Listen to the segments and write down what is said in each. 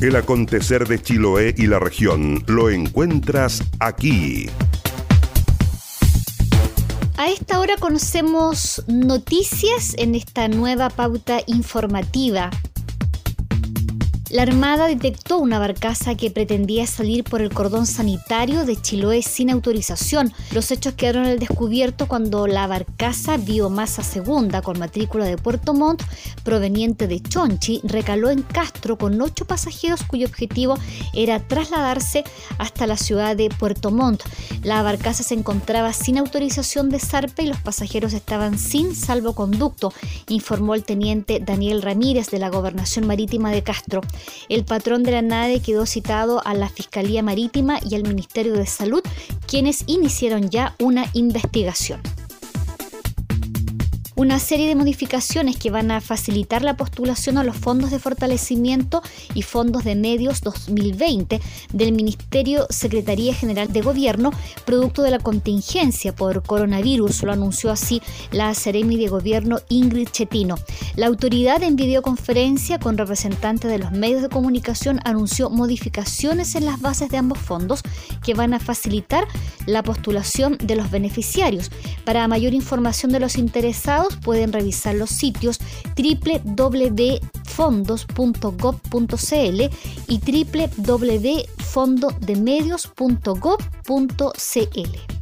El acontecer de Chiloé y la región lo encuentras aquí. A esta hora conocemos noticias en esta nueva pauta informativa la Armada detectó una barcaza que pretendía salir por el cordón sanitario de Chiloé sin autorización. Los hechos quedaron al descubierto cuando la barcaza Biomasa Segunda, con matrícula de Puerto Montt, proveniente de Chonchi, recaló en Castro con ocho pasajeros cuyo objetivo era trasladarse hasta la ciudad de Puerto Montt. La barcaza se encontraba sin autorización de zarpe y los pasajeros estaban sin salvoconducto, informó el teniente Daniel Ramírez de la Gobernación Marítima de Castro. El patrón de la nave quedó citado a la Fiscalía Marítima y al Ministerio de Salud, quienes iniciaron ya una investigación una serie de modificaciones que van a facilitar la postulación a los fondos de fortalecimiento y fondos de medios 2020 del Ministerio Secretaría General de Gobierno, producto de la contingencia por coronavirus, lo anunció así la Seremi de Gobierno Ingrid Chetino. La autoridad en videoconferencia con representantes de los medios de comunicación anunció modificaciones en las bases de ambos fondos que van a facilitar la postulación de los beneficiarios. Para mayor información de los interesados, pueden revisar los sitios www.fondos.gov.cl y www.fondodemedios.gov.cl.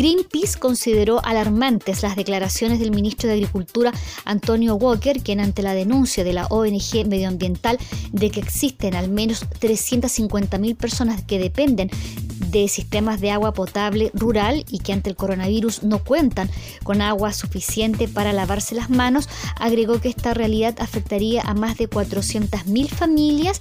Greenpeace consideró alarmantes las declaraciones del ministro de Agricultura Antonio Walker, quien ante la denuncia de la ONG medioambiental de que existen al menos 350.000 personas que dependen de sistemas de agua potable rural y que ante el coronavirus no cuentan con agua suficiente para lavarse las manos, agregó que esta realidad afectaría a más de 400.000 familias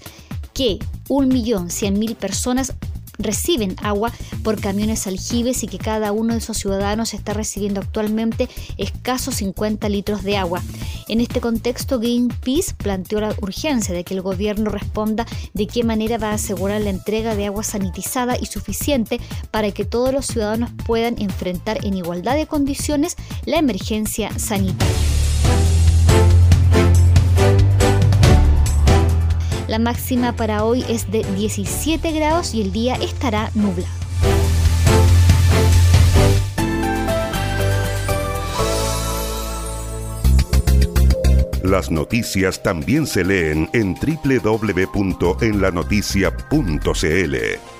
que 1.100.000 personas reciben agua por camiones aljibes y que cada uno de esos ciudadanos está recibiendo actualmente escasos 50 litros de agua. En este contexto, Greenpeace planteó la urgencia de que el gobierno responda de qué manera va a asegurar la entrega de agua sanitizada y suficiente para que todos los ciudadanos puedan enfrentar en igualdad de condiciones la emergencia sanitaria. La máxima para hoy es de 17 grados y el día estará nublado. Las noticias también se leen en www.enlanoticia.cl.